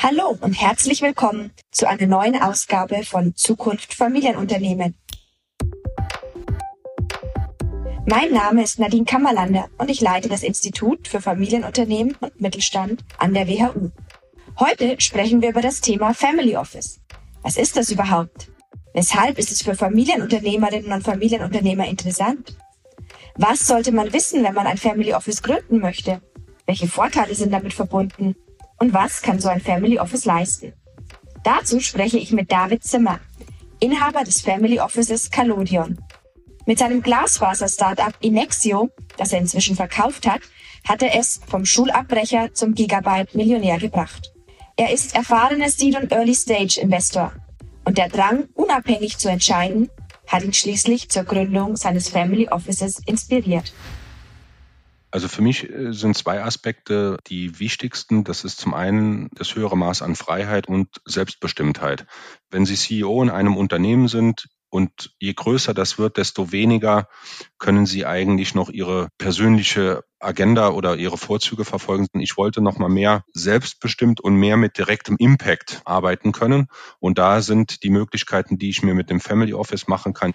Hallo und herzlich willkommen zu einer neuen Ausgabe von Zukunft Familienunternehmen. Mein Name ist Nadine Kammerlander und ich leite das Institut für Familienunternehmen und Mittelstand an der WHU. Heute sprechen wir über das Thema Family Office. Was ist das überhaupt? Weshalb ist es für Familienunternehmerinnen und Familienunternehmer interessant? Was sollte man wissen, wenn man ein Family Office gründen möchte? Welche Vorteile sind damit verbunden? Und was kann so ein Family Office leisten? Dazu spreche ich mit David Zimmer, Inhaber des Family Offices Calodion. Mit seinem Glasfaser-Startup Inexio, das er inzwischen verkauft hat, hat er es vom Schulabbrecher zum Gigabyte-Millionär gebracht. Er ist erfahrener Seed- und Early-Stage-Investor. Und der Drang, unabhängig zu entscheiden, hat ihn schließlich zur Gründung seines Family Offices inspiriert. Also für mich äh, sind zwei Aspekte die wichtigsten. Das ist zum einen das höhere Maß an Freiheit und Selbstbestimmtheit. Wenn Sie CEO in einem Unternehmen sind, und je größer das wird, desto weniger können Sie eigentlich noch Ihre persönliche Agenda oder Ihre Vorzüge verfolgen. Ich wollte noch mal mehr selbstbestimmt und mehr mit direktem Impact arbeiten können. Und da sind die Möglichkeiten, die ich mir mit dem Family Office machen kann.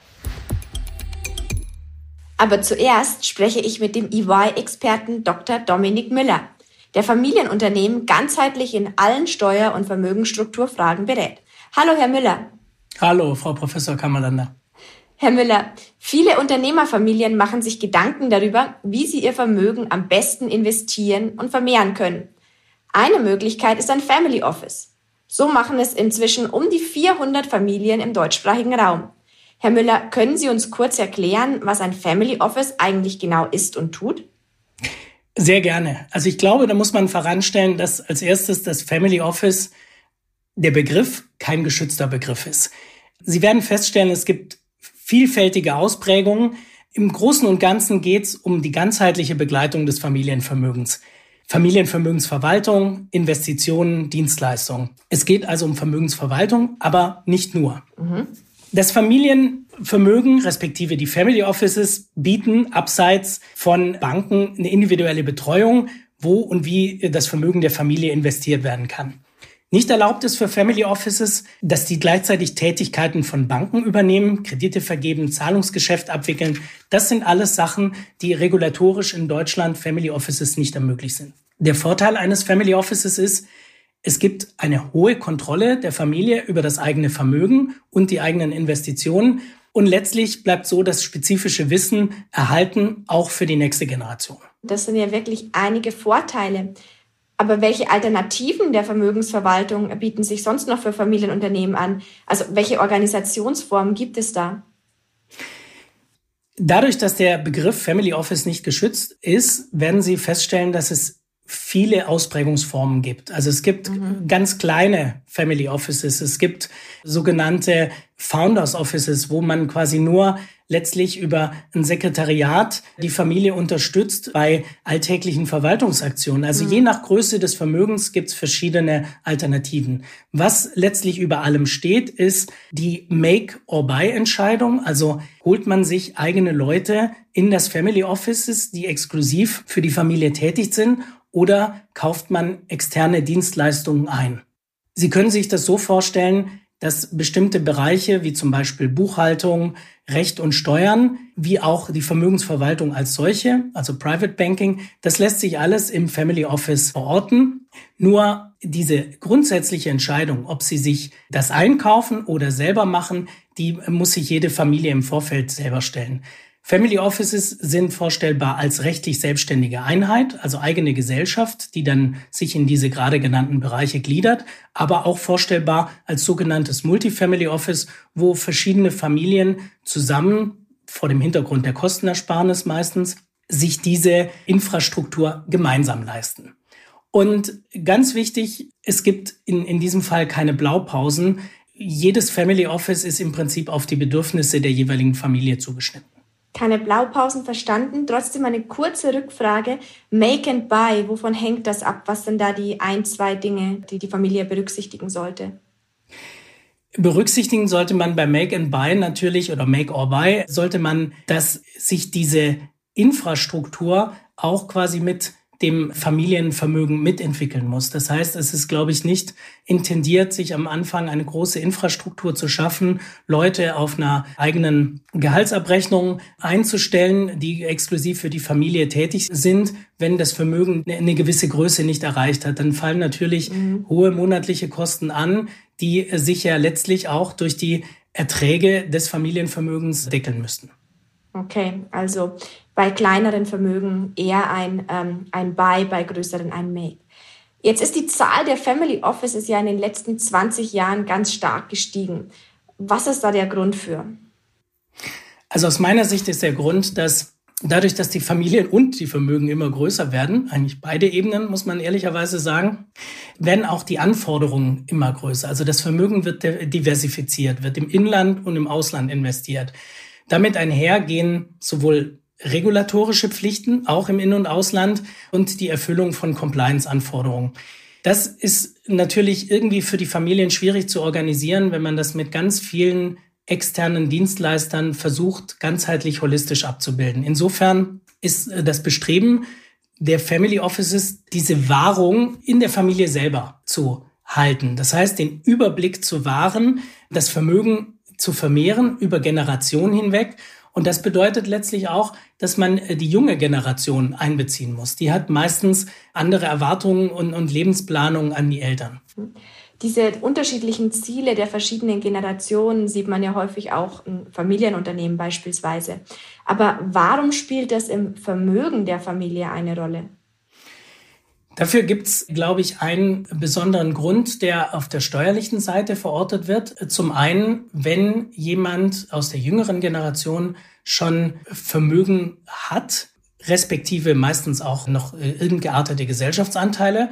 Aber zuerst spreche ich mit dem EY-Experten Dr. Dominik Müller, der Familienunternehmen ganzheitlich in allen Steuer- und Vermögensstrukturfragen berät. Hallo, Herr Müller. Hallo, Frau Professor Kammerlander. Herr Müller, viele Unternehmerfamilien machen sich Gedanken darüber, wie sie ihr Vermögen am besten investieren und vermehren können. Eine Möglichkeit ist ein Family Office. So machen es inzwischen um die 400 Familien im deutschsprachigen Raum. Herr Müller, können Sie uns kurz erklären, was ein Family Office eigentlich genau ist und tut? Sehr gerne. Also ich glaube, da muss man voranstellen, dass als erstes das Family Office der Begriff kein geschützter Begriff ist. Sie werden feststellen, es gibt vielfältige Ausprägungen. Im Großen und Ganzen geht es um die ganzheitliche Begleitung des Familienvermögens. Familienvermögensverwaltung, Investitionen, Dienstleistungen. Es geht also um Vermögensverwaltung, aber nicht nur. Mhm. Das Familienvermögen, respektive die Family Offices, bieten abseits von Banken eine individuelle Betreuung, wo und wie das Vermögen der Familie investiert werden kann. Nicht erlaubt ist für Family Offices, dass die gleichzeitig Tätigkeiten von Banken übernehmen, Kredite vergeben, Zahlungsgeschäft abwickeln. Das sind alles Sachen, die regulatorisch in Deutschland Family Offices nicht ermöglicht sind. Der Vorteil eines Family Offices ist, es gibt eine hohe Kontrolle der Familie über das eigene Vermögen und die eigenen Investitionen. Und letztlich bleibt so das spezifische Wissen erhalten, auch für die nächste Generation. Das sind ja wirklich einige Vorteile. Aber welche Alternativen der Vermögensverwaltung bieten sich sonst noch für Familienunternehmen an? Also welche Organisationsformen gibt es da? Dadurch, dass der Begriff Family Office nicht geschützt ist, werden Sie feststellen, dass es viele Ausprägungsformen gibt. Also es gibt mhm. ganz kleine Family Offices, es gibt sogenannte Founders Offices, wo man quasi nur letztlich über ein Sekretariat die Familie unterstützt bei alltäglichen Verwaltungsaktionen. Also mhm. je nach Größe des Vermögens gibt es verschiedene Alternativen. Was letztlich über allem steht, ist die Make-or-Buy-Entscheidung. Also holt man sich eigene Leute in das Family Offices, die exklusiv für die Familie tätig sind oder kauft man externe Dienstleistungen ein? Sie können sich das so vorstellen, dass bestimmte Bereiche wie zum Beispiel Buchhaltung, Recht und Steuern, wie auch die Vermögensverwaltung als solche, also Private Banking, das lässt sich alles im Family Office verorten. Nur diese grundsätzliche Entscheidung, ob sie sich das einkaufen oder selber machen, die muss sich jede Familie im Vorfeld selber stellen. Family Offices sind vorstellbar als rechtlich selbstständige Einheit, also eigene Gesellschaft, die dann sich in diese gerade genannten Bereiche gliedert, aber auch vorstellbar als sogenanntes Multifamily Office, wo verschiedene Familien zusammen vor dem Hintergrund der Kostenersparnis meistens sich diese Infrastruktur gemeinsam leisten. Und ganz wichtig, es gibt in, in diesem Fall keine Blaupausen. Jedes Family Office ist im Prinzip auf die Bedürfnisse der jeweiligen Familie zugeschnitten keine Blaupausen verstanden. Trotzdem eine kurze Rückfrage. Make and Buy, wovon hängt das ab? Was sind da die ein, zwei Dinge, die die Familie berücksichtigen sollte? Berücksichtigen sollte man bei Make and Buy natürlich oder Make or Buy, sollte man, dass sich diese Infrastruktur auch quasi mit dem Familienvermögen mitentwickeln muss. Das heißt, es ist, glaube ich, nicht intendiert, sich am Anfang eine große Infrastruktur zu schaffen, Leute auf einer eigenen Gehaltsabrechnung einzustellen, die exklusiv für die Familie tätig sind. Wenn das Vermögen eine gewisse Größe nicht erreicht hat, dann fallen natürlich mhm. hohe monatliche Kosten an, die sich ja letztlich auch durch die Erträge des Familienvermögens deckeln müssten. Okay, also bei kleineren Vermögen eher ein, ähm, ein Buy, bei größeren ein Make. Jetzt ist die Zahl der Family Offices ja in den letzten 20 Jahren ganz stark gestiegen. Was ist da der Grund für? Also aus meiner Sicht ist der Grund, dass dadurch, dass die Familien und die Vermögen immer größer werden, eigentlich beide Ebenen, muss man ehrlicherweise sagen, werden auch die Anforderungen immer größer. Also das Vermögen wird diversifiziert, wird im Inland und im Ausland investiert. Damit einhergehen sowohl regulatorische Pflichten, auch im In- und Ausland, und die Erfüllung von Compliance-Anforderungen. Das ist natürlich irgendwie für die Familien schwierig zu organisieren, wenn man das mit ganz vielen externen Dienstleistern versucht, ganzheitlich holistisch abzubilden. Insofern ist äh, das Bestreben der Family Offices, diese Wahrung in der Familie selber zu halten. Das heißt, den Überblick zu wahren, das Vermögen zu vermehren über Generationen hinweg. Und das bedeutet letztlich auch, dass man äh, die junge Generation einbeziehen muss. Die hat meistens andere Erwartungen und, und Lebensplanungen an die Eltern. Diese unterschiedlichen Ziele der verschiedenen Generationen sieht man ja häufig auch in Familienunternehmen beispielsweise. Aber warum spielt das im Vermögen der Familie eine Rolle? Dafür gibt's, glaube ich, einen besonderen Grund, der auf der steuerlichen Seite verortet wird. Zum einen, wenn jemand aus der jüngeren Generation schon Vermögen hat, respektive meistens auch noch äh, irgendeartete Gesellschaftsanteile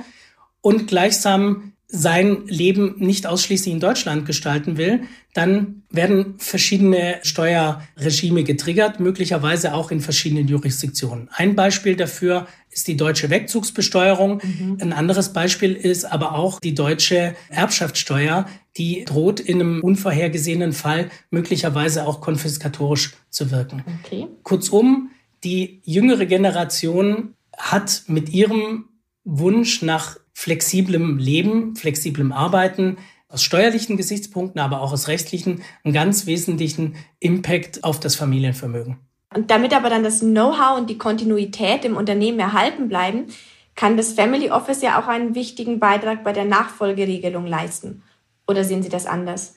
und gleichsam sein Leben nicht ausschließlich in Deutschland gestalten will, dann werden verschiedene Steuerregime getriggert, möglicherweise auch in verschiedenen Jurisdiktionen. Ein Beispiel dafür ist die deutsche Wegzugsbesteuerung. Mhm. Ein anderes Beispiel ist aber auch die deutsche Erbschaftssteuer, die droht in einem unvorhergesehenen Fall möglicherweise auch konfiskatorisch zu wirken. Okay. Kurzum, die jüngere Generation hat mit ihrem Wunsch nach flexiblem Leben, flexiblem Arbeiten, aus steuerlichen Gesichtspunkten, aber auch aus rechtlichen, einen ganz wesentlichen Impact auf das Familienvermögen. Und damit aber dann das Know-how und die Kontinuität im Unternehmen erhalten bleiben, kann das Family Office ja auch einen wichtigen Beitrag bei der Nachfolgeregelung leisten. Oder sehen Sie das anders?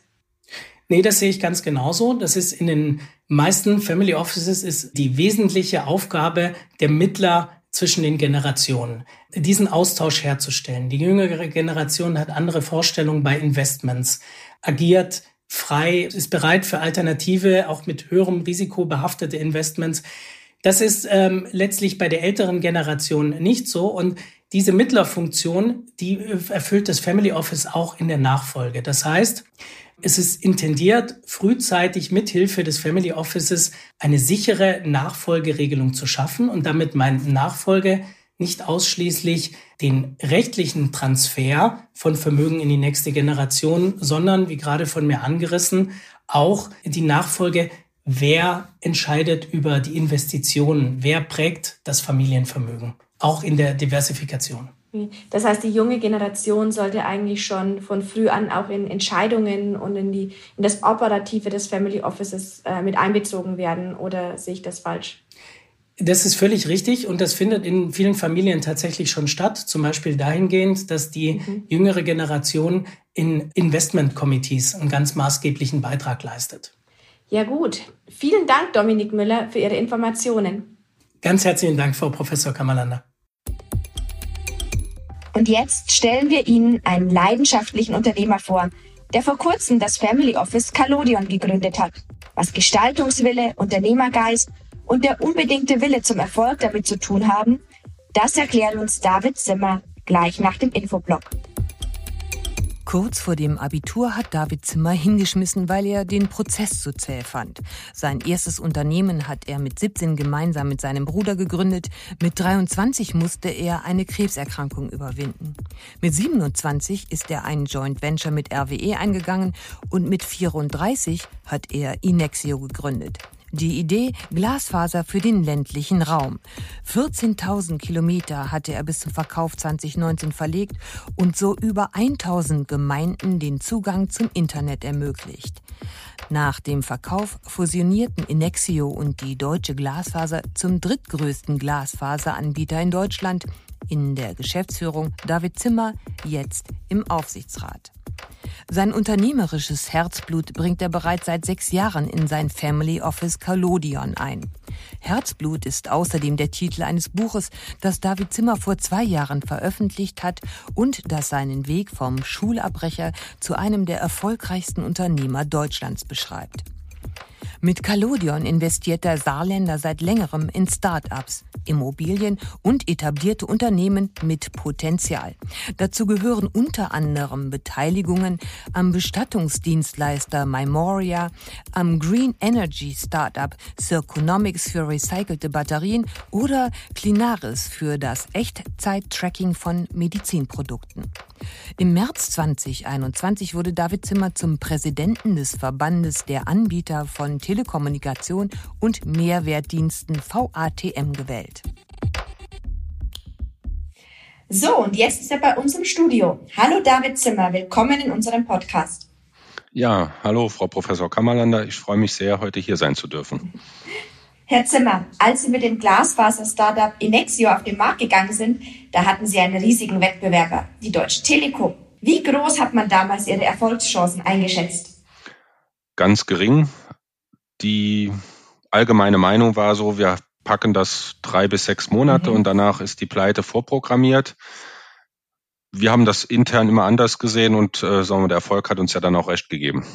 Nee, das sehe ich ganz genauso. Das ist in den meisten Family Offices ist die wesentliche Aufgabe der Mittler zwischen den Generationen, diesen Austausch herzustellen. Die jüngere Generation hat andere Vorstellungen bei Investments, agiert frei, ist bereit für Alternative, auch mit höherem Risiko behaftete Investments. Das ist ähm, letztlich bei der älteren Generation nicht so. Und diese Mittlerfunktion, die erfüllt das Family Office auch in der Nachfolge. Das heißt, es ist intendiert, frühzeitig mithilfe des Family Offices eine sichere Nachfolgeregelung zu schaffen und damit meint Nachfolge nicht ausschließlich den rechtlichen Transfer von Vermögen in die nächste Generation, sondern, wie gerade von mir angerissen, auch die Nachfolge, wer entscheidet über die Investitionen, wer prägt das Familienvermögen, auch in der Diversifikation. Das heißt, die junge Generation sollte eigentlich schon von früh an auch in Entscheidungen und in, die, in das Operative des Family Offices äh, mit einbezogen werden. Oder sehe ich das falsch? Das ist völlig richtig und das findet in vielen Familien tatsächlich schon statt. Zum Beispiel dahingehend, dass die mhm. jüngere Generation in Investment-Committees einen ganz maßgeblichen Beitrag leistet. Ja gut. Vielen Dank, Dominik Müller, für Ihre Informationen. Ganz herzlichen Dank, Frau Professor Kammerlander. Und jetzt stellen wir Ihnen einen leidenschaftlichen Unternehmer vor, der vor kurzem das Family Office Calodion gegründet hat, was Gestaltungswille, Unternehmergeist und der unbedingte Wille zum Erfolg damit zu tun haben, das erklärt uns David Zimmer gleich nach dem Infoblock. Kurz vor dem Abitur hat David Zimmer hingeschmissen, weil er den Prozess zu zäh fand. Sein erstes Unternehmen hat er mit 17 gemeinsam mit seinem Bruder gegründet. Mit 23 musste er eine Krebserkrankung überwinden. Mit 27 ist er ein Joint Venture mit RWE eingegangen und mit 34 hat er Inexio gegründet. Die Idee Glasfaser für den ländlichen Raum. 14.000 Kilometer hatte er bis zum Verkauf 2019 verlegt und so über 1.000 Gemeinden den Zugang zum Internet ermöglicht. Nach dem Verkauf fusionierten Inexio und die Deutsche Glasfaser zum drittgrößten Glasfaseranbieter in Deutschland. In der Geschäftsführung David Zimmer, jetzt im Aufsichtsrat. Sein unternehmerisches Herzblut bringt er bereits seit sechs Jahren in sein Family Office Kalodion ein. Herzblut ist außerdem der Titel eines Buches, das David Zimmer vor zwei Jahren veröffentlicht hat und das seinen Weg vom Schulabbrecher zu einem der erfolgreichsten Unternehmer Deutschlands beschreibt. Mit Kalodion investiert der Saarländer seit längerem in Start-ups, Immobilien und etablierte Unternehmen mit Potenzial. Dazu gehören unter anderem Beteiligungen am Bestattungsdienstleister Memoria, am Green Energy Startup Circonomics für recycelte Batterien oder Clinaris für das Echtzeit-Tracking von Medizinprodukten. Im März 2021 wurde David Zimmer zum Präsidenten des Verbandes der Anbieter von Telekommunikation und Mehrwertdiensten VATM gewählt. So, und jetzt ist er bei uns im Studio. Hallo David Zimmer, willkommen in unserem Podcast. Ja, hallo Frau Professor Kammerlander, ich freue mich sehr, heute hier sein zu dürfen. Herr Zimmer, als Sie mit dem Glasfaser-Startup Inexio auf den Markt gegangen sind, da hatten Sie einen riesigen Wettbewerber, die Deutsche Telekom. Wie groß hat man damals Ihre Erfolgschancen eingeschätzt? Ganz gering. Die allgemeine Meinung war so, wir packen das drei bis sechs Monate mhm. und danach ist die Pleite vorprogrammiert. Wir haben das intern immer anders gesehen und äh, sagen wir, der Erfolg hat uns ja dann auch recht gegeben.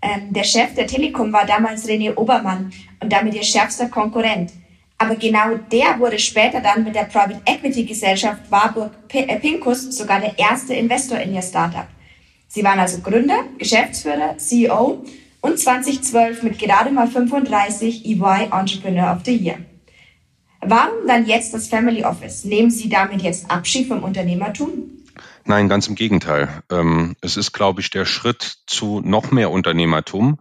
Ähm, der Chef der Telekom war damals René Obermann und damit ihr schärfster Konkurrent. Aber genau der wurde später dann mit der Private Equity Gesellschaft Warburg äh, Pincus sogar der erste Investor in ihr Startup. Sie waren also Gründer, Geschäftsführer, CEO und 2012 mit gerade mal 35 EY Entrepreneur of the Year. Warum dann jetzt das Family Office? Nehmen Sie damit jetzt Abschied vom Unternehmertum? Nein, ganz im Gegenteil. Ähm, es ist, glaube ich, der Schritt zu noch mehr Unternehmertum,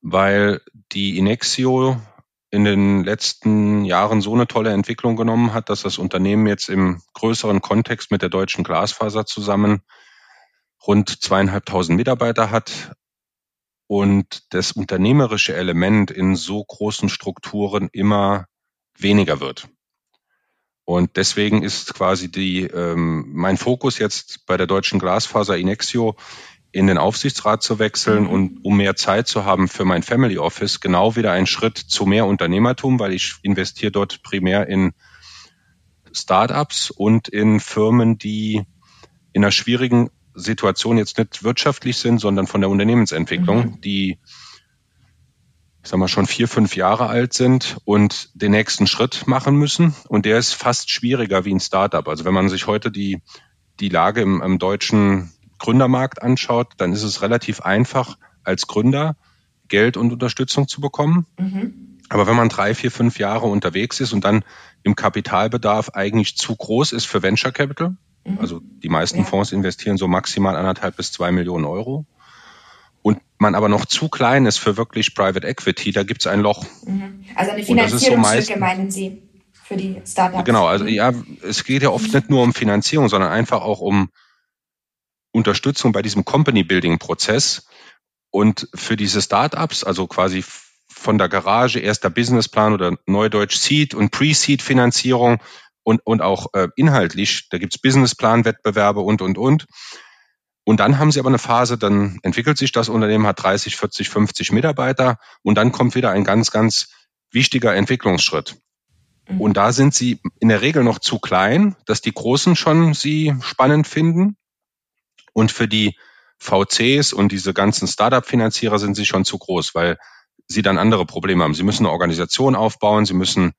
weil die Inexio in den letzten Jahren so eine tolle Entwicklung genommen hat, dass das Unternehmen jetzt im größeren Kontext mit der deutschen Glasfaser zusammen rund zweieinhalbtausend Mitarbeiter hat und das unternehmerische Element in so großen Strukturen immer weniger wird. Und deswegen ist quasi die, ähm, mein Fokus jetzt bei der deutschen Glasfaser Inexio in den Aufsichtsrat zu wechseln mhm. und um mehr Zeit zu haben für mein Family Office, genau wieder ein Schritt zu mehr Unternehmertum, weil ich investiere dort primär in Startups und in Firmen, die in einer schwierigen Situation jetzt nicht wirtschaftlich sind, sondern von der Unternehmensentwicklung, mhm. die ich sag mal, schon vier, fünf Jahre alt sind und den nächsten Schritt machen müssen. Und der ist fast schwieriger wie ein Startup. Also wenn man sich heute die, die Lage im, im deutschen Gründermarkt anschaut, dann ist es relativ einfach, als Gründer Geld und Unterstützung zu bekommen. Mhm. Aber wenn man drei, vier, fünf Jahre unterwegs ist und dann im Kapitalbedarf eigentlich zu groß ist für Venture Capital, mhm. also die meisten ja. Fonds investieren so maximal anderthalb bis zwei Millionen Euro, und man aber noch zu klein ist für wirklich Private Equity, da gibt es ein Loch. Mhm. Also eine Finanzierungslücke so meinen Sie für die Startups? Genau, also ja, es geht ja oft mhm. nicht nur um Finanzierung, sondern einfach auch um Unterstützung bei diesem Company-Building-Prozess. Und für diese Startups, also quasi von der Garage, erster Businessplan oder Neudeutsch Seed und Pre-Seed-Finanzierung und, und auch äh, inhaltlich, da gibt's Businessplan-Wettbewerbe und, und, und. Und dann haben sie aber eine Phase, dann entwickelt sich das Unternehmen, hat 30, 40, 50 Mitarbeiter und dann kommt wieder ein ganz, ganz wichtiger Entwicklungsschritt. Mhm. Und da sind sie in der Regel noch zu klein, dass die Großen schon sie spannend finden. Und für die VCs und diese ganzen Startup-Finanzierer sind sie schon zu groß, weil sie dann andere Probleme haben. Sie müssen eine Organisation aufbauen, sie müssen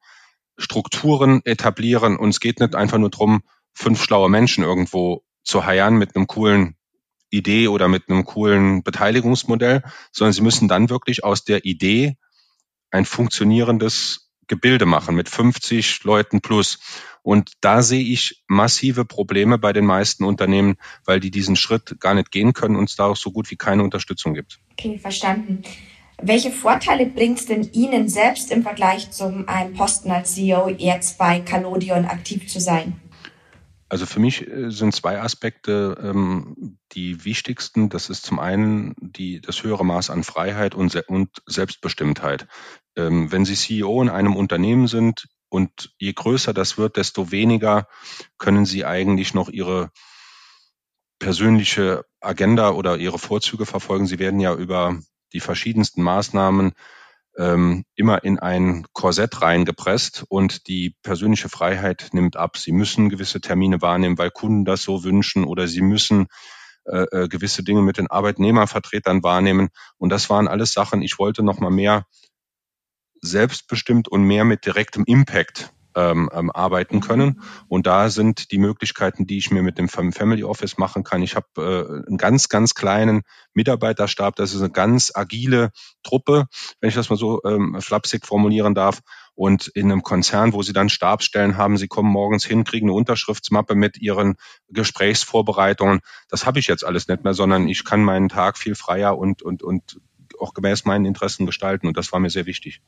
Strukturen etablieren und es geht nicht einfach nur darum, fünf schlaue Menschen irgendwo zu heiern mit einem coolen Idee oder mit einem coolen Beteiligungsmodell, sondern sie müssen dann wirklich aus der Idee ein funktionierendes Gebilde machen mit 50 Leuten plus. Und da sehe ich massive Probleme bei den meisten Unternehmen, weil die diesen Schritt gar nicht gehen können und es da auch so gut wie keine Unterstützung gibt. Okay, verstanden. Welche Vorteile bringt es denn Ihnen selbst im Vergleich zum einem Posten als CEO jetzt bei Calodion aktiv zu sein? Also für mich äh, sind zwei Aspekte ähm, die wichtigsten. Das ist zum einen die, das höhere Maß an Freiheit und, und Selbstbestimmtheit. Ähm, wenn Sie CEO in einem Unternehmen sind und je größer das wird, desto weniger können Sie eigentlich noch Ihre persönliche Agenda oder Ihre Vorzüge verfolgen. Sie werden ja über die verschiedensten Maßnahmen ähm, immer in ein Korsett reingepresst und die persönliche Freiheit nimmt ab. Sie müssen gewisse Termine wahrnehmen, weil Kunden das so wünschen oder sie müssen äh, äh, gewisse Dinge mit den Arbeitnehmervertretern wahrnehmen. Und das waren alles Sachen, ich wollte noch mal mehr selbstbestimmt und mehr mit direktem Impact ähm, ähm, arbeiten können. Und da sind die Möglichkeiten, die ich mir mit dem Family Office machen kann. Ich habe äh, einen ganz, ganz kleinen Mitarbeiterstab. Das ist eine ganz agile Truppe, wenn ich das mal so ähm, flapsig formulieren darf. Und in einem Konzern, wo sie dann Stabsstellen haben, sie kommen morgens hin, kriegen eine Unterschriftsmappe mit ihren Gesprächsvorbereitungen. Das habe ich jetzt alles nicht mehr, sondern ich kann meinen Tag viel freier und, und, und auch gemäß meinen Interessen gestalten. Und das war mir sehr wichtig.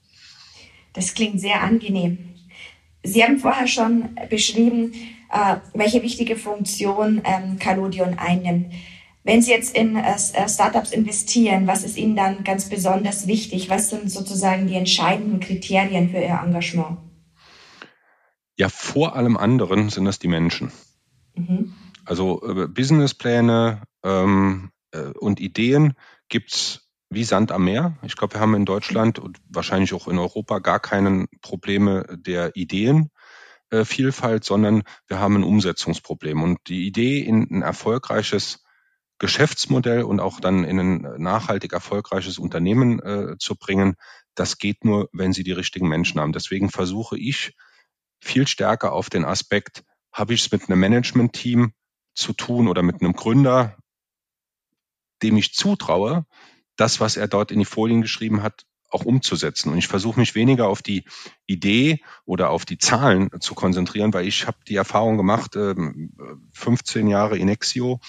Das klingt sehr angenehm. Sie haben vorher schon beschrieben, äh, welche wichtige Funktion ähm, Calodion einnimmt. Wenn Sie jetzt in äh, äh, Startups investieren, was ist Ihnen dann ganz besonders wichtig? Was sind sozusagen die entscheidenden Kriterien für Ihr Engagement? Ja, vor allem anderen sind das die Menschen. Mhm. Also Businesspläne ähm, äh, und Ideen gibt's wie Sand am Meer. Ich glaube, wir haben in Deutschland und wahrscheinlich auch in Europa gar keine Probleme der Ideenvielfalt, äh, sondern wir haben ein Umsetzungsproblem. Und die Idee in ein erfolgreiches Geschäftsmodell und auch dann in ein nachhaltig erfolgreiches Unternehmen äh, zu bringen, das geht nur, wenn Sie die richtigen Menschen haben. Deswegen versuche ich viel stärker auf den Aspekt, habe ich es mit einem Management-Team zu tun oder mit einem Gründer, dem ich zutraue, das, was er dort in die Folien geschrieben hat, auch umzusetzen. Und ich versuche mich weniger auf die Idee oder auf die Zahlen zu konzentrieren, weil ich habe die Erfahrung gemacht, 15 ähm, Jahre Inexio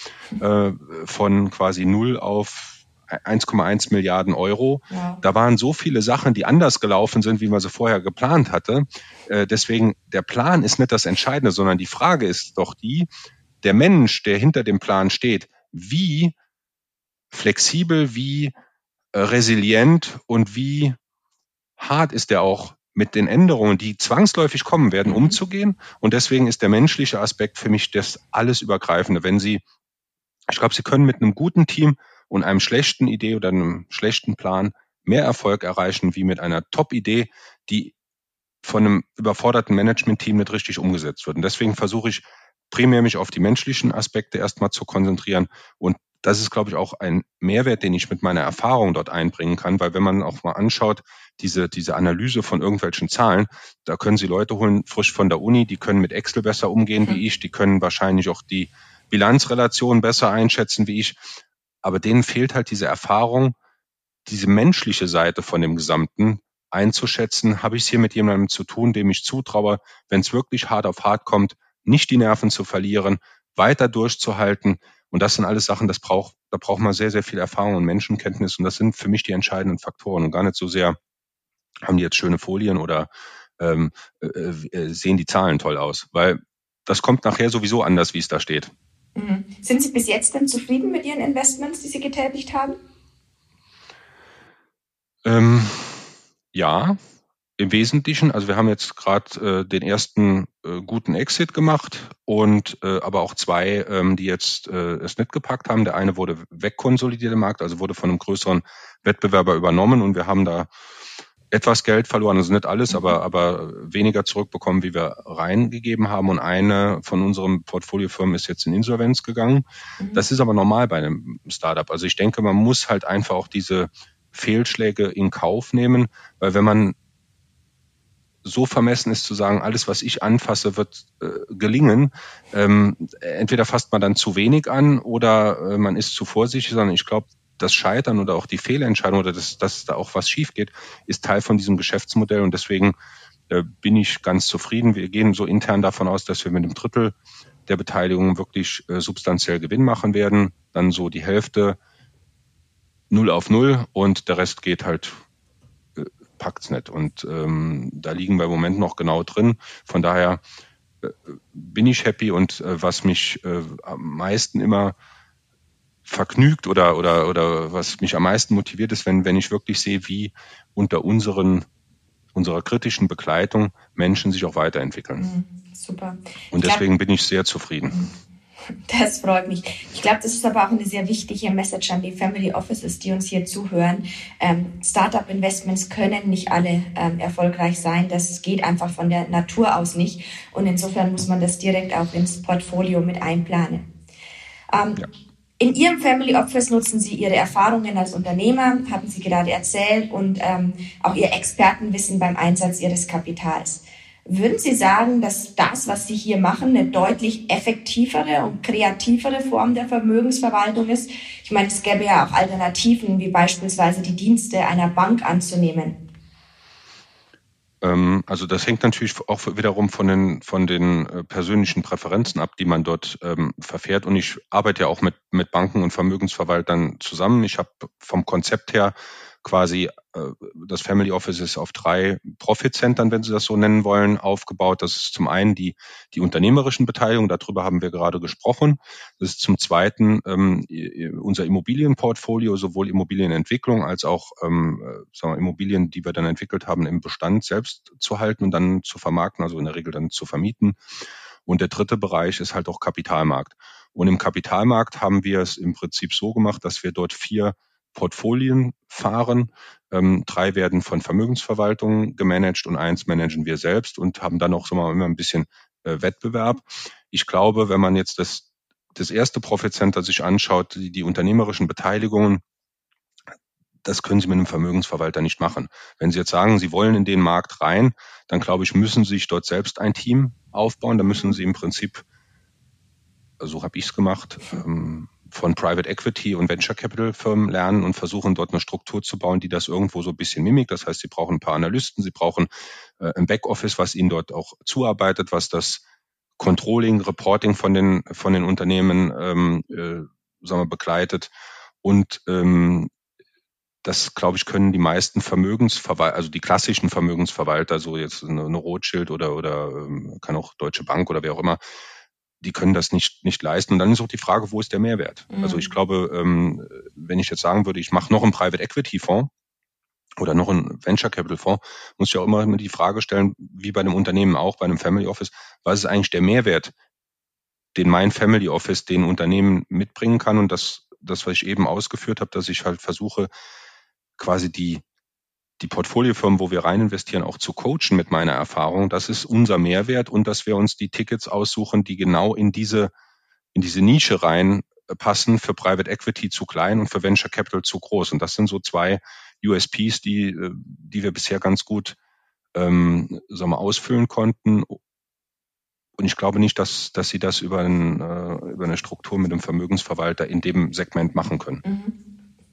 äh, von quasi null auf 1,1 Milliarden Euro. Ja. Da waren so viele Sachen, die anders gelaufen sind, wie man sie vorher geplant hatte. Äh, deswegen, der Plan ist nicht das Entscheidende, sondern die Frage ist doch die, der Mensch, der hinter dem Plan steht, wie flexibel, wie äh, resilient und wie hart ist er auch mit den Änderungen, die zwangsläufig kommen werden, mhm. umzugehen. Und deswegen ist der menschliche Aspekt für mich das alles übergreifende. Wenn Sie, ich glaube, Sie können mit einem guten Team und einem schlechten Idee oder einem schlechten Plan mehr Erfolg erreichen, wie mit einer Top-Idee, die von einem überforderten Management-Team nicht richtig umgesetzt wird. Und deswegen versuche ich primär mich auf die menschlichen Aspekte erstmal zu konzentrieren und das ist, glaube ich, auch ein Mehrwert, den ich mit meiner Erfahrung dort einbringen kann, weil wenn man auch mal anschaut, diese, diese Analyse von irgendwelchen Zahlen, da können Sie Leute holen, frisch von der Uni, die können mit Excel besser umgehen wie ich, die können wahrscheinlich auch die Bilanzrelation besser einschätzen wie ich, aber denen fehlt halt diese Erfahrung, diese menschliche Seite von dem Gesamten einzuschätzen. Habe ich es hier mit jemandem zu tun, dem ich zutraue, wenn es wirklich hart auf hart kommt, nicht die Nerven zu verlieren, weiter durchzuhalten, und das sind alles Sachen, das braucht, da braucht man sehr, sehr viel Erfahrung und Menschenkenntnis. Und das sind für mich die entscheidenden Faktoren und gar nicht so sehr, haben die jetzt schöne Folien oder ähm, äh, äh, sehen die Zahlen toll aus. Weil das kommt nachher sowieso anders, wie es da steht. Mhm. Sind Sie bis jetzt denn zufrieden mit Ihren Investments, die Sie getätigt haben? Ähm, ja, im Wesentlichen, also wir haben jetzt gerade äh, den ersten äh, guten Exit gemacht und äh, aber auch zwei, ähm, die jetzt äh, es nicht gepackt haben. Der eine wurde wegkonsolidiert im Markt, also wurde von einem größeren Wettbewerber übernommen und wir haben da etwas Geld verloren, also nicht alles, aber, aber weniger zurückbekommen, wie wir reingegeben haben. Und eine von unseren Portfoliofirmen ist jetzt in Insolvenz gegangen. Mhm. Das ist aber normal bei einem Startup. Also ich denke, man muss halt einfach auch diese Fehlschläge in Kauf nehmen, weil wenn man so vermessen ist zu sagen, alles, was ich anfasse, wird äh, gelingen. Ähm, entweder fasst man dann zu wenig an oder äh, man ist zu vorsichtig, sondern ich glaube, das Scheitern oder auch die Fehlentscheidung oder das, dass da auch was schief geht, ist Teil von diesem Geschäftsmodell und deswegen äh, bin ich ganz zufrieden. Wir gehen so intern davon aus, dass wir mit einem Drittel der Beteiligung wirklich äh, substanziell Gewinn machen werden. Dann so die Hälfte null auf null und der Rest geht halt packt's nicht. Und ähm, da liegen wir im Moment noch genau drin. Von daher äh, bin ich happy und äh, was mich äh, am meisten immer vergnügt oder, oder, oder was mich am meisten motiviert ist, wenn, wenn ich wirklich sehe, wie unter unseren, unserer kritischen Begleitung Menschen sich auch weiterentwickeln. Mhm, super. Und deswegen bin ich sehr zufrieden. Das freut mich. Ich glaube, das ist aber auch eine sehr wichtige Message an die Family Offices, die uns hier zuhören. Ähm, Startup-Investments können nicht alle ähm, erfolgreich sein. Das geht einfach von der Natur aus nicht. Und insofern muss man das direkt auch ins Portfolio mit einplanen. Ähm, ja. In Ihrem Family Office nutzen Sie Ihre Erfahrungen als Unternehmer, haben Sie gerade erzählt, und ähm, auch Ihr Expertenwissen beim Einsatz Ihres Kapitals. Würden Sie sagen, dass das, was Sie hier machen, eine deutlich effektivere und kreativere Form der Vermögensverwaltung ist? Ich meine, es gäbe ja auch Alternativen, wie beispielsweise die Dienste einer Bank anzunehmen. Ähm, also das hängt natürlich auch wiederum von den, von den äh, persönlichen Präferenzen ab, die man dort ähm, verfährt. Und ich arbeite ja auch mit, mit Banken und Vermögensverwaltern zusammen. Ich habe vom Konzept her quasi äh, das Family Office ist auf drei Profit-Centern, wenn Sie das so nennen wollen, aufgebaut. Das ist zum einen die, die unternehmerischen Beteiligung, darüber haben wir gerade gesprochen. Das ist zum zweiten ähm, unser Immobilienportfolio, sowohl Immobilienentwicklung als auch ähm, äh, sagen wir, Immobilien, die wir dann entwickelt haben, im Bestand selbst zu halten und dann zu vermarkten, also in der Regel dann zu vermieten. Und der dritte Bereich ist halt auch Kapitalmarkt. Und im Kapitalmarkt haben wir es im Prinzip so gemacht, dass wir dort vier Portfolien fahren. Ähm, drei werden von Vermögensverwaltungen gemanagt und eins managen wir selbst und haben dann auch so mal immer ein bisschen äh, Wettbewerb. Ich glaube, wenn man jetzt das, das erste Profit Center sich anschaut, die, die unternehmerischen Beteiligungen, das können Sie mit einem Vermögensverwalter nicht machen. Wenn Sie jetzt sagen, Sie wollen in den Markt rein, dann glaube ich, müssen Sie sich dort selbst ein Team aufbauen. Da müssen Sie im Prinzip, so habe ich es gemacht, ähm, von Private Equity und Venture Capital Firmen lernen und versuchen dort eine Struktur zu bauen, die das irgendwo so ein bisschen mimikt. Das heißt, sie brauchen ein paar Analysten, sie brauchen äh, ein Backoffice, was ihnen dort auch zuarbeitet, was das Controlling, Reporting von den von den Unternehmen ähm, äh, sagen wir, begleitet und ähm, das, glaube ich, können die meisten Vermögensverwalter, also die klassischen Vermögensverwalter, so jetzt eine, Rothschild oder, oder ähm, kann auch Deutsche Bank oder wer auch immer, die können das nicht, nicht leisten. Und dann ist auch die Frage, wo ist der Mehrwert? Mhm. Also ich glaube, ähm, wenn ich jetzt sagen würde, ich mache noch einen Private Equity Fonds oder noch einen Venture Capital Fonds, muss ich auch immer die Frage stellen, wie bei einem Unternehmen auch, bei einem Family Office, was ist eigentlich der Mehrwert, den mein Family Office den Unternehmen mitbringen kann? Und das, das, was ich eben ausgeführt habe, dass ich halt versuche, quasi die die Portfoliofirmen, wo wir rein investieren, auch zu coachen mit meiner Erfahrung. Das ist unser Mehrwert und dass wir uns die Tickets aussuchen, die genau in diese, in diese Nische reinpassen, für Private Equity zu klein und für Venture Capital zu groß. Und das sind so zwei USPs, die, äh, die wir bisher ganz gut ähm, sagen wir, ausfüllen konnten. Und ich glaube nicht, dass, dass sie das über, ein, äh, über eine Struktur mit einem Vermögensverwalter in dem Segment machen können. Mhm.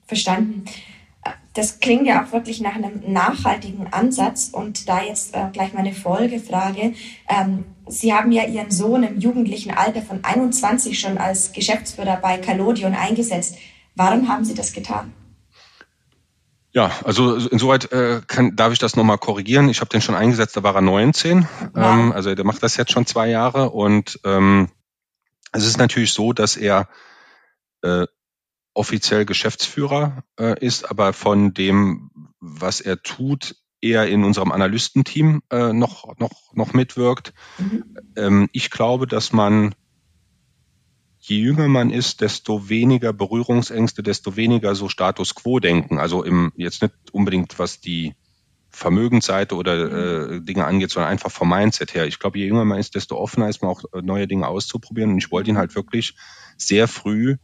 Verstanden das klingt ja auch wirklich nach einem nachhaltigen Ansatz. Und da jetzt äh, gleich meine Folgefrage. Ähm, Sie haben ja Ihren Sohn im jugendlichen Alter von 21 schon als Geschäftsführer bei Calodion eingesetzt. Warum haben Sie das getan? Ja, also insoweit äh, kann, darf ich das nochmal korrigieren. Ich habe den schon eingesetzt, da war er 19. Ja. Ähm, also der macht das jetzt schon zwei Jahre. Und ähm, es ist natürlich so, dass er äh, offiziell Geschäftsführer äh, ist, aber von dem, was er tut, eher in unserem Analystenteam äh, noch, noch, noch mitwirkt. Mhm. Ähm, ich glaube, dass man, je jünger man ist, desto weniger Berührungsängste, desto weniger so Status quo denken. Also im, jetzt nicht unbedingt, was die Vermögensseite oder mhm. äh, Dinge angeht, sondern einfach vom Mindset her. Ich glaube, je jünger man ist, desto offener ist man auch äh, neue Dinge auszuprobieren. Und ich wollte ihn halt wirklich sehr früh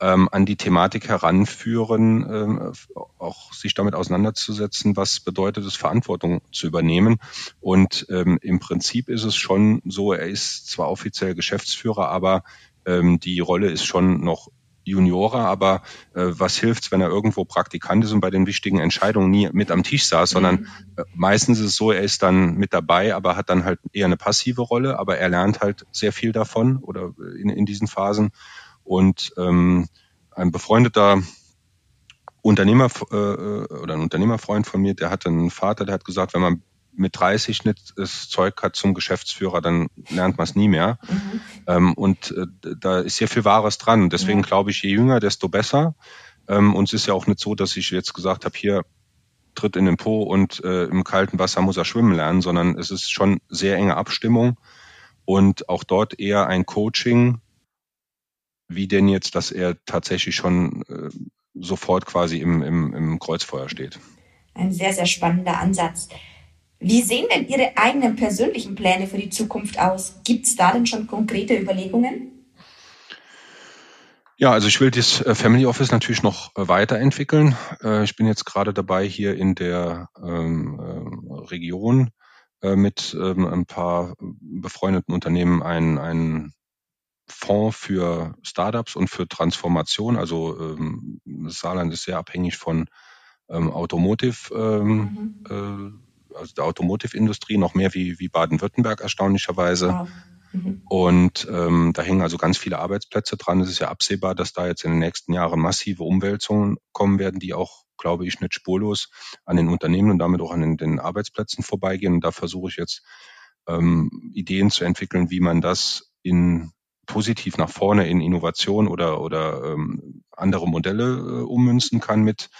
ähm, an die Thematik heranführen, ähm, auch sich damit auseinanderzusetzen, was bedeutet es, Verantwortung zu übernehmen. Und ähm, im Prinzip ist es schon so, er ist zwar offiziell Geschäftsführer, aber ähm, die Rolle ist schon noch Juniorer, aber äh, was hilft's, wenn er irgendwo Praktikant ist und bei den wichtigen Entscheidungen nie mit am Tisch saß, sondern mhm. äh, meistens ist es so, er ist dann mit dabei, aber hat dann halt eher eine passive Rolle, aber er lernt halt sehr viel davon oder in, in diesen Phasen und ähm, ein befreundeter Unternehmer äh, oder ein Unternehmerfreund von mir, der hatte einen Vater, der hat gesagt, wenn man mit 30 nicht das Zeug hat zum Geschäftsführer, dann lernt man es nie mehr. Mhm. Ähm, und äh, da ist sehr viel Wahres dran. Deswegen ja. glaube ich, je jünger, desto besser. Ähm, und es ist ja auch nicht so, dass ich jetzt gesagt habe, hier tritt in den Po und äh, im kalten Wasser muss er schwimmen lernen, sondern es ist schon sehr enge Abstimmung und auch dort eher ein Coaching, wie denn jetzt, dass er tatsächlich schon äh, sofort quasi im, im, im Kreuzfeuer steht. Ein sehr, sehr spannender Ansatz. Wie sehen denn Ihre eigenen persönlichen Pläne für die Zukunft aus? Gibt es da denn schon konkrete Überlegungen? Ja, also ich will das äh, Family Office natürlich noch äh, weiterentwickeln. Äh, ich bin jetzt gerade dabei, hier in der ähm, Region mit ähm, ein paar befreundeten Unternehmen einen, einen Fonds für Startups und für Transformation. Also ähm, Saarland ist sehr abhängig von Automotive mhm also der Automotive-Industrie, noch mehr wie, wie Baden-Württemberg erstaunlicherweise. Wow. Mhm. Und ähm, da hängen also ganz viele Arbeitsplätze dran. Es ist ja absehbar, dass da jetzt in den nächsten Jahren massive Umwälzungen kommen werden, die auch, glaube ich, nicht spurlos an den Unternehmen und damit auch an den, den Arbeitsplätzen vorbeigehen. Und da versuche ich jetzt ähm, Ideen zu entwickeln, wie man das in positiv nach vorne in Innovation oder, oder ähm, andere Modelle äh, ummünzen kann mit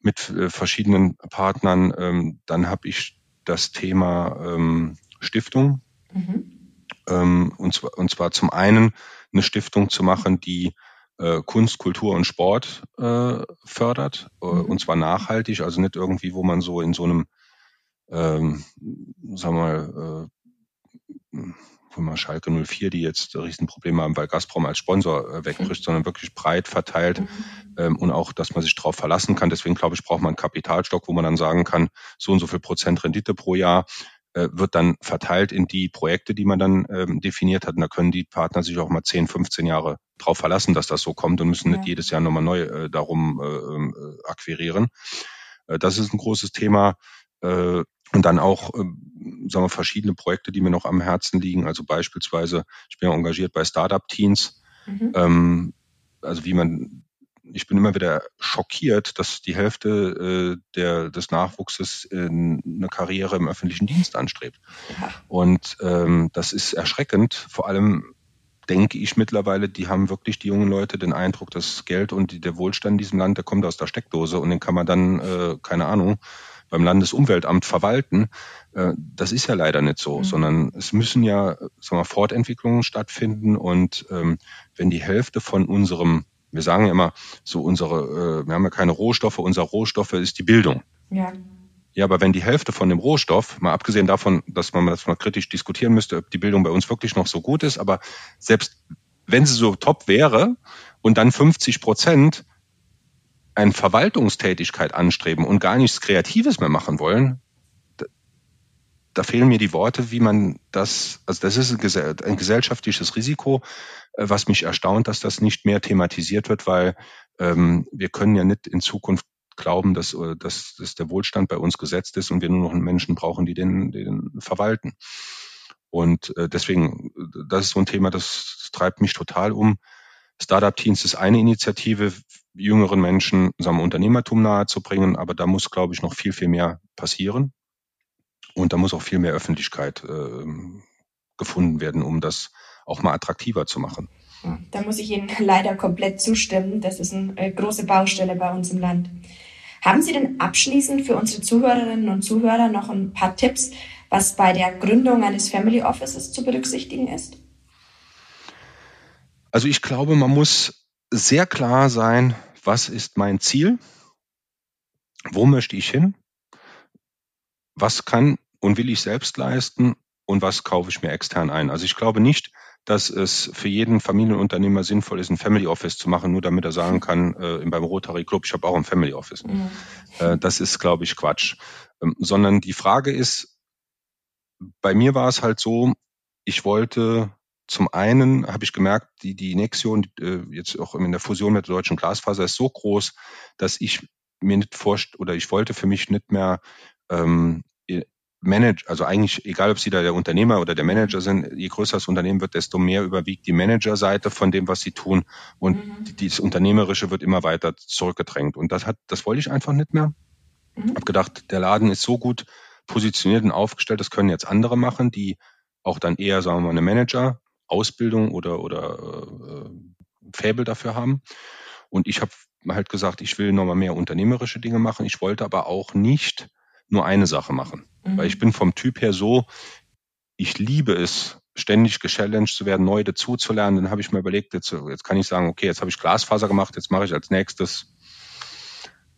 mit äh, verschiedenen Partnern. Ähm, dann habe ich das Thema ähm, Stiftung. Mhm. Ähm, und, zwar, und zwar zum einen eine Stiftung zu machen, die äh, Kunst, Kultur und Sport äh, fördert. Äh, mhm. Und zwar nachhaltig, also nicht irgendwie, wo man so in so einem, ähm, sagen wir mal, äh, mal Schalke 04, die jetzt Riesenprobleme haben, weil Gazprom als Sponsor äh, wegbricht, mhm. sondern wirklich breit verteilt mhm. ähm, und auch, dass man sich darauf verlassen kann. Deswegen glaube ich, braucht man einen Kapitalstock, wo man dann sagen kann, so und so viel Prozent Rendite pro Jahr äh, wird dann verteilt in die Projekte, die man dann ähm, definiert hat. Und da können die Partner sich auch mal 10, 15 Jahre drauf verlassen, dass das so kommt und müssen ja. nicht jedes Jahr nochmal neu äh, darum äh, ähm, äh, akquirieren. Äh, das ist ein großes Thema. Und dann auch, äh, sagen wir, verschiedene Projekte, die mir noch am Herzen liegen. Also beispielsweise, ich bin ja engagiert bei Startup-Teams. Mhm. Ähm, also wie man, ich bin immer wieder schockiert, dass die Hälfte äh, der, des Nachwuchses äh, eine Karriere im öffentlichen Dienst anstrebt. Ja. Und ähm, das ist erschreckend. Vor allem denke ich mittlerweile, die haben wirklich die jungen Leute den Eindruck, das Geld und der Wohlstand in diesem Land, der kommt aus der Steckdose und den kann man dann, äh, keine Ahnung, beim Landesumweltamt verwalten. Äh, das ist ja leider nicht so, mhm. sondern es müssen ja sagen wir, Fortentwicklungen stattfinden und ähm, wenn die Hälfte von unserem, wir sagen ja immer, so unsere, äh, wir haben ja keine Rohstoffe, unser Rohstoffe ist die Bildung. Ja. Ja, aber wenn die Hälfte von dem Rohstoff, mal abgesehen davon, dass man das mal kritisch diskutieren müsste, ob die Bildung bei uns wirklich noch so gut ist, aber selbst wenn sie so top wäre und dann 50 Prozent eine Verwaltungstätigkeit anstreben und gar nichts Kreatives mehr machen wollen, da, da fehlen mir die Worte, wie man das, also das ist ein, ein gesellschaftliches Risiko, äh, was mich erstaunt, dass das nicht mehr thematisiert wird, weil ähm, wir können ja nicht in Zukunft glauben, dass, äh, dass, dass der Wohlstand bei uns gesetzt ist und wir nur noch Menschen brauchen, die den, den verwalten. Und äh, deswegen, das ist so ein Thema, das treibt mich total um. Startup Teams ist eine Initiative, jüngeren Menschen sagen Unternehmertum nahezubringen, aber da muss, glaube ich, noch viel, viel mehr passieren. Und da muss auch viel mehr Öffentlichkeit äh, gefunden werden, um das auch mal attraktiver zu machen. Da muss ich Ihnen leider komplett zustimmen. Das ist eine äh, große Baustelle bei uns im Land. Haben Sie denn abschließend für unsere Zuhörerinnen und Zuhörer noch ein paar Tipps, was bei der Gründung eines Family Offices zu berücksichtigen ist? Also ich glaube, man muss sehr klar sein, was ist mein Ziel? Wo möchte ich hin? Was kann und will ich selbst leisten? Und was kaufe ich mir extern ein? Also ich glaube nicht, dass es für jeden Familienunternehmer sinnvoll ist, ein Family Office zu machen, nur damit er sagen kann, äh, beim Rotary Club, ich habe auch ein Family Office. Mhm. Äh, das ist, glaube ich, Quatsch. Ähm, sondern die Frage ist, bei mir war es halt so, ich wollte zum einen habe ich gemerkt, die, die Nexion, äh, jetzt auch in der Fusion mit der deutschen Glasfaser, ist so groß, dass ich mir nicht vorst oder ich wollte für mich nicht mehr ähm, Manage, also eigentlich egal, ob Sie da der Unternehmer oder der Manager sind, je größer das Unternehmen wird, desto mehr überwiegt die Managerseite von dem, was sie tun und mhm. dieses Unternehmerische wird immer weiter zurückgedrängt. Und das hat, das wollte ich einfach nicht mehr. Mhm. Hab gedacht, der Laden ist so gut positioniert und aufgestellt, das können jetzt andere machen, die auch dann eher, sagen wir mal, eine Manager Ausbildung oder oder äh, Fäbel dafür haben. Und ich habe halt gesagt, ich will nochmal mehr unternehmerische Dinge machen. Ich wollte aber auch nicht nur eine Sache machen. Mhm. Weil ich bin vom Typ her so, ich liebe es, ständig gechallenged zu werden, neu dazuzulernen. Dann habe ich mir überlegt, jetzt, jetzt kann ich sagen, okay, jetzt habe ich Glasfaser gemacht, jetzt mache ich als nächstes,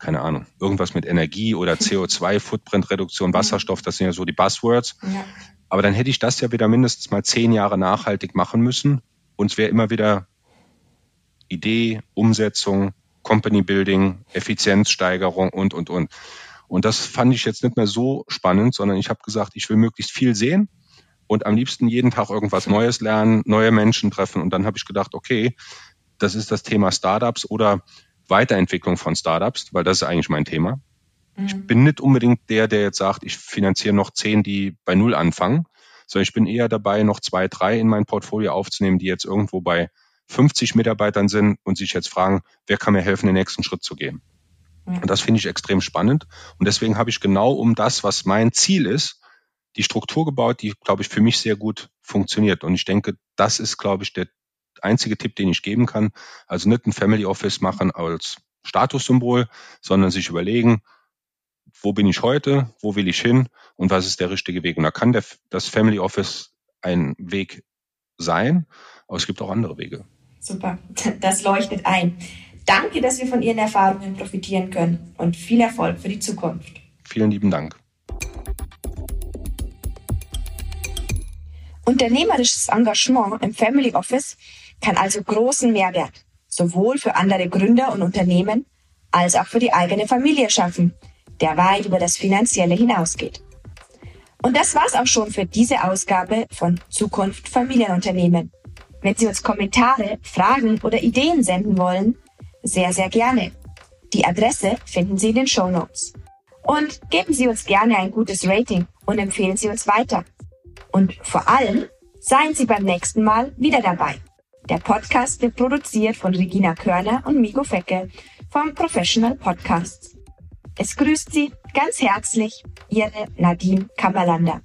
keine Ahnung, irgendwas mit Energie oder CO2, Footprint-Reduktion. Wasserstoff, das sind ja so die Buzzwords. Ja. Aber dann hätte ich das ja wieder mindestens mal zehn Jahre nachhaltig machen müssen. Und es wäre immer wieder Idee, Umsetzung, Company Building, Effizienzsteigerung und, und, und. Und das fand ich jetzt nicht mehr so spannend, sondern ich habe gesagt, ich will möglichst viel sehen und am liebsten jeden Tag irgendwas Neues lernen, neue Menschen treffen. Und dann habe ich gedacht, okay, das ist das Thema Startups oder Weiterentwicklung von Startups, weil das ist eigentlich mein Thema. Mhm. Ich bin nicht unbedingt der, der jetzt sagt, ich finanziere noch zehn, die bei Null anfangen, sondern ich bin eher dabei, noch zwei, drei in mein Portfolio aufzunehmen, die jetzt irgendwo bei 50 Mitarbeitern sind und sich jetzt fragen, wer kann mir helfen, den nächsten Schritt zu gehen. Und das finde ich extrem spannend. Und deswegen habe ich genau um das, was mein Ziel ist, die Struktur gebaut, die, glaube ich, für mich sehr gut funktioniert. Und ich denke, das ist, glaube ich, der einzige Tipp, den ich geben kann. Also nicht ein Family Office machen als Statussymbol, sondern sich überlegen, wo bin ich heute, wo will ich hin und was ist der richtige Weg. Und da kann der, das Family Office ein Weg sein, aber es gibt auch andere Wege. Super, das leuchtet ein. Danke, dass wir von Ihren Erfahrungen profitieren können und viel Erfolg für die Zukunft. Vielen lieben Dank. Unternehmerisches Engagement im Family Office kann also großen Mehrwert sowohl für andere Gründer und Unternehmen als auch für die eigene Familie schaffen, der weit über das Finanzielle hinausgeht. Und das war's auch schon für diese Ausgabe von Zukunft Familienunternehmen. Wenn Sie uns Kommentare, Fragen oder Ideen senden wollen, sehr, sehr gerne. Die Adresse finden Sie in den Show Notes. Und geben Sie uns gerne ein gutes Rating und empfehlen Sie uns weiter. Und vor allem seien Sie beim nächsten Mal wieder dabei. Der Podcast wird produziert von Regina Körner und Migo Fecke vom Professional Podcasts. Es grüßt Sie ganz herzlich Ihre Nadine Kammerlander.